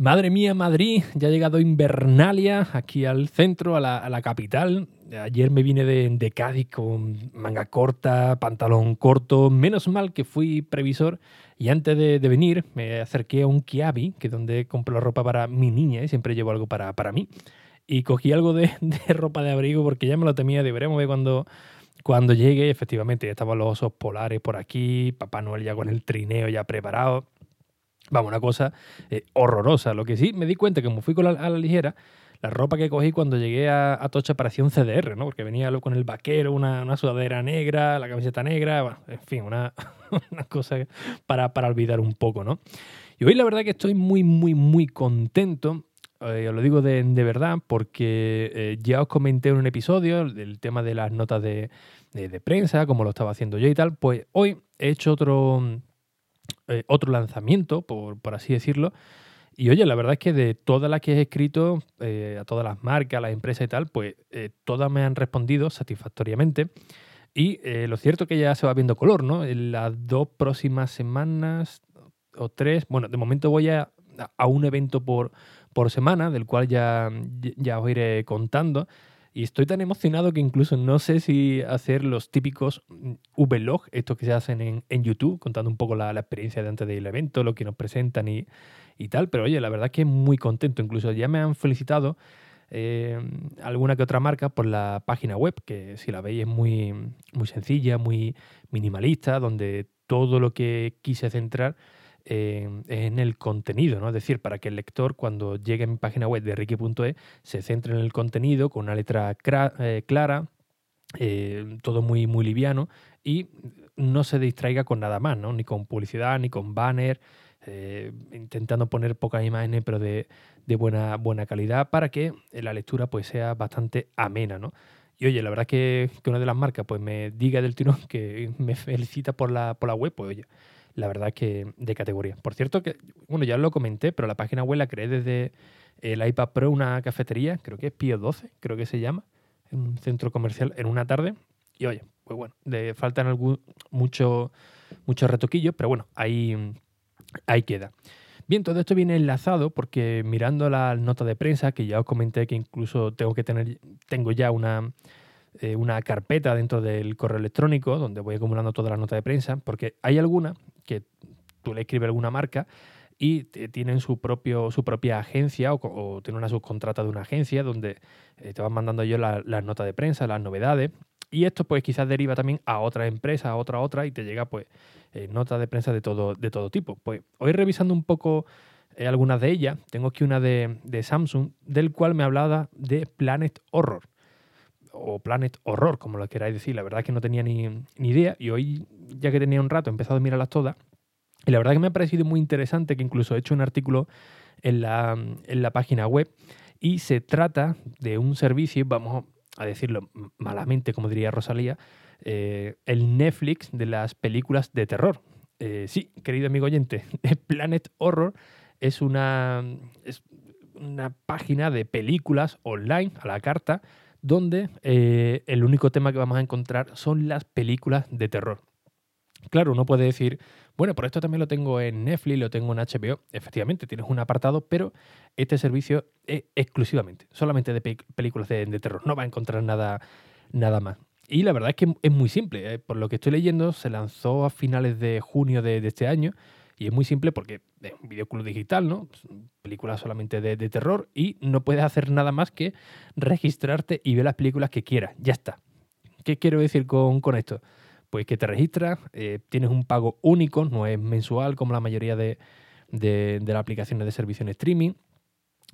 Madre mía, Madrid, ya ha llegado Invernalia aquí al centro, a la, capital. Ayer me vine de, Cádiz con manga corta, pantalón corto. Menos mal que fui previsor y antes de, venir me acerqué a un Kiabi, que es donde compro la ropa para mi niña y siempre llevo algo para, para mí. Y cogí algo de, ropa de abrigo porque ya me lo temía, deberemos ver cuando, cuando llegue. Efectivamente, ya estaban los osos polares por aquí, Papá Noel ya con el trineo ya preparado. Vamos, una cosa eh, horrorosa. Lo que sí me di cuenta que como fui con la, a la ligera, la ropa que cogí cuando llegué a, Tocha parecía un CDR, ¿no? Porque venía con el vaquero, una, sudadera negra, la camiseta negra, en fin, una, cosa para, para, olvidar un poco, ¿no? Y hoy la verdad que estoy muy, muy, muy contento. Eh, os lo digo de, verdad porque eh, ya os comenté en un episodio del tema de las notas de, de prensa, como lo estaba haciendo yo y tal. Pues hoy he hecho otro eh, otro lanzamiento, por, así decirlo. Y oye, la verdad es que de todas las que he escrito, eh, a todas las marcas, las empresas y tal, pues eh, todas me han respondido satisfactoriamente. Y lo cierto es que ya se va viendo color, ¿no? En las dos próximas semanas o tres, bueno, de momento voy a, a un evento por, por semana, del cual ya, ya os iré contando. Y estoy tan emocionado que incluso no sé si hacer los típicos mm, vlog, estos que se hacen en, en YouTube, contando un poco la, la, experiencia de antes del evento, lo que nos presentan y, y, tal. Pero oye, la verdad es que muy contento. Incluso ya me han felicitado eh, alguna que otra marca por la página web, que si la veis es muy, muy sencilla, muy minimalista, donde todo lo que quise centrar en el contenido, ¿no? Es decir, para que el lector cuando llegue a mi página web de ricky.e se centre en el contenido con una letra eh, clara, eh, todo muy, muy liviano y no se distraiga con nada más, ¿no? Ni con publicidad, ni con banner, eh, intentando poner pocas imágenes pero de, buena, buena calidad para que la lectura pues sea bastante amena, ¿no? Y oye, la verdad que, que una de las marcas pues me diga del tirón que me felicita por la, por la web, pues oye, la verdad que de categoría. Por cierto, que, bueno, ya lo comenté, pero la página web la creé desde el iPad Pro, una cafetería, creo que es Pio 12, creo que se llama, en un centro comercial en una tarde. Y oye, pues bueno, le faltan algún, mucho, muchos retoquillos, pero bueno, ahí, ahí queda. Bien, todo esto viene enlazado porque mirando la nota de prensa, que ya os comenté que incluso tengo que tener, tengo ya una, eh, una carpeta dentro del correo electrónico donde voy acumulando toda la nota de prensa, porque hay alguna que tú le escribes alguna marca y tienen su, propio, su propia agencia o, tienen una subcontrata de una agencia donde eh, te van mandando yo las la notas de prensa, las novedades. Y esto pues quizás deriva también a otra empresa, a otra, a otra, y te llega pues eh, notas de prensa de todo, de todo tipo. Pues hoy revisando un poco algunas de ellas, tengo aquí una de, de Samsung, del cual me hablaba de Planet Horror o Planet Horror, como lo queráis decir. La verdad es que no tenía ni, idea y hoy, ya que tenía un rato, he empezado a mirarlas todas. Y la verdad que me ha parecido muy interesante que incluso he hecho un artículo en la, en la página web y se trata de un servicio, vamos a decirlo malamente, como diría Rosalía, eh, el Netflix de las películas de terror. Eh, sí, querido amigo oyente, Planet Horror es una, es una página de películas online a la carta donde eh, el único tema que vamos a encontrar son las películas de terror. Claro, uno puede decir, bueno, por esto también lo tengo en Netflix, lo tengo en HBO. Efectivamente, tienes un apartado, pero este servicio es exclusivamente, solamente de películas de, terror. No va a encontrar nada, nada más. Y la verdad es que es muy simple. ¿eh? Por lo que estoy leyendo, se lanzó a finales de junio de este año y es muy simple porque es un videoclub digital, ¿no? Película solamente de, terror y no puedes hacer nada más que registrarte y ver las películas que quieras. Ya está. ¿Qué quiero decir con, esto? Pues que te registras, eh, tienes un pago único, no es mensual como la mayoría de, de, de las aplicaciones de servicio en streaming.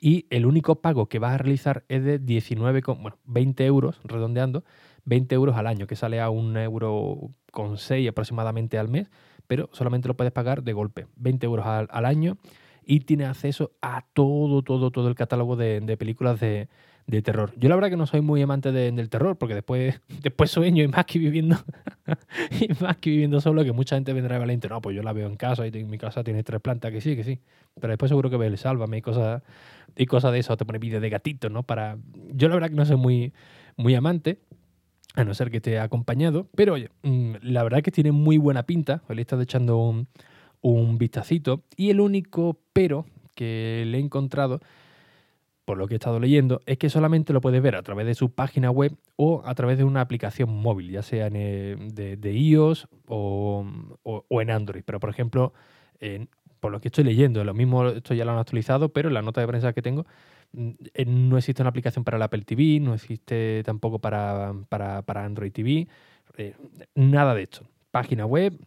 Y el único pago que vas a realizar es de 19, bueno, 20 euros, redondeando, 20 euros al año, que sale a un euro con 6 aproximadamente al mes pero solamente lo puedes pagar de golpe, 20 euros al, año y tienes acceso a todo, todo, todo el catálogo de, películas de, terror. Yo la verdad que no soy muy amante del terror, porque después, después sueño y más que viviendo, y más que viviendo solo, que mucha gente vendrá valiente. No, pues yo la veo en casa y en mi casa tiene tres plantas, que sí, que sí. Pero después seguro que ve el sálvame y cosas, y cosas de eso, te pone vídeos de gatitos, ¿no? Para. Yo la verdad que no soy muy, muy amante a no ser que esté acompañado. Pero oye, mm, la verdad que tiene muy buena pinta. Le he estado echando un, vistacito. Y el único pero que le he encontrado, por lo que he estado leyendo, es que solamente lo puedes ver a través de su página web o a través de una aplicación móvil, ya sea de, iOS o, en Android. Pero, por ejemplo, por lo que estoy leyendo, lo mismo esto ya lo han actualizado, pero en la nota de prensa que tengo Mm, eh, no existe una aplicación para el Apple TV, no existe tampoco para, para, Android TV, eh, nada de esto. Página web,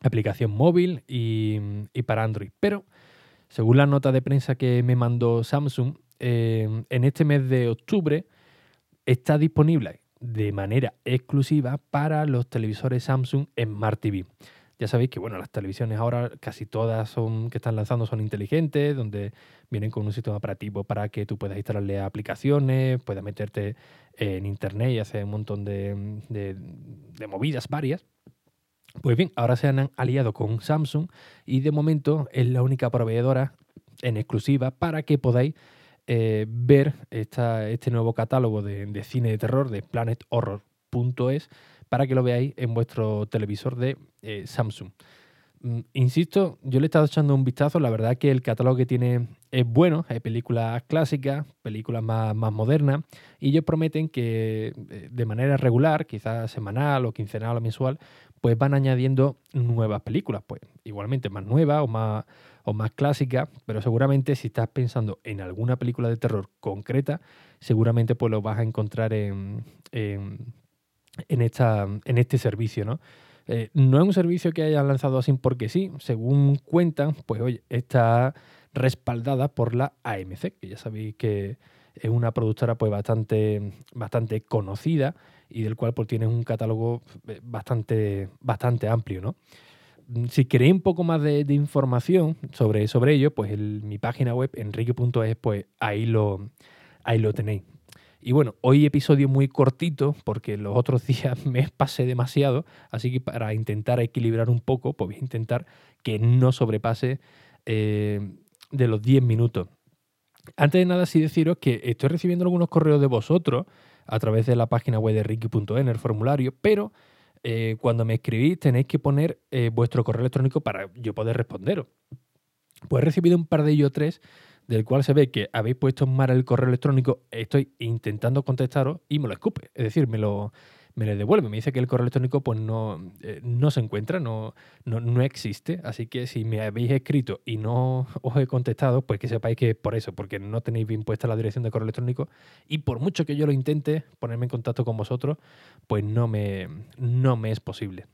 aplicación móvil y, para Android. Pero, según la nota de prensa que me mandó Samsung, eh, en este mes de octubre está disponible de manera exclusiva para los televisores Samsung Smart TV. Ya sabéis que bueno, las televisiones ahora casi todas son que están lanzando son inteligentes, donde vienen con un sistema operativo para que tú puedas instalarle aplicaciones, puedas meterte en internet y hacer un montón de, de, movidas varias. Pues bien, ahora se han aliado con Samsung y de momento es la única proveedora en exclusiva para que podáis eh, ver esta, este nuevo catálogo de, de, cine de terror de planethorror.es para que lo veáis en vuestro televisor de eh, Samsung. Mm, insisto, yo le he estado echando un vistazo, la verdad que el catálogo que tiene es bueno, hay películas clásicas, películas más, más modernas, y ellos prometen que eh, de manera regular, quizás semanal o quincenal o mensual, pues van añadiendo nuevas películas, pues igualmente más nuevas o más, o más clásicas, pero seguramente si estás pensando en alguna película de terror concreta, seguramente pues lo vas a encontrar en en, esta, en este servicio, ¿no? Eh, no es un servicio que hayan lanzado así porque sí, según cuentan, pues oye, está respaldada por la AMC, que ya sabéis que es una productora pues bastante, bastante conocida y del cual pues tiene un catálogo eh, bastante, bastante amplio, ¿no? Si queréis un poco más de, información sobre, sobre ello, pues en mi página web, enrique.es, pues ahí lo, ahí lo tenéis. Y bueno, hoy episodio muy cortito porque los otros días me pasé demasiado, así que para intentar equilibrar un poco, pues voy a intentar que no sobrepase eh, de los 10 minutos. Antes de nada, sí deciros que estoy recibiendo algunos correos de vosotros a través de la página web de ricky.en, el formulario, pero eh, cuando me escribís tenéis que poner eh, vuestro correo electrónico para yo poder responderos. Pues he recibido un par de ellos tres del cual se ve que habéis puesto mal el correo electrónico, estoy intentando contestaros y me lo escupe. Es decir, me lo, me lo devuelve. Me dice que el correo electrónico pues no, eh, no se encuentra, no, no, existe. Así que si me habéis escrito y no os he contestado, pues que sepáis que es por eso, porque no tenéis bien puesta la dirección de correo electrónico. Y por mucho que yo lo intente ponerme en contacto con vosotros, pues no me, no me es posible.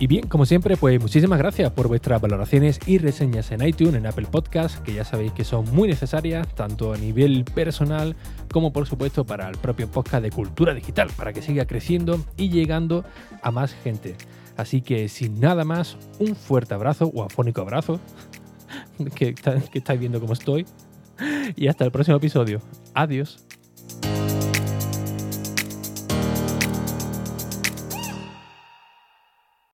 Y bien, como siempre, pues muchísimas gracias por vuestras valoraciones y reseñas en iTunes, en Apple Podcast, que ya sabéis que son muy necesarias, tanto a nivel personal como por supuesto para el propio podcast de cultura digital, para que siga creciendo y llegando a más gente. Así que sin nada más, un fuerte abrazo o afónico abrazo, que, que estáis viendo cómo estoy, y hasta el próximo episodio. Adiós.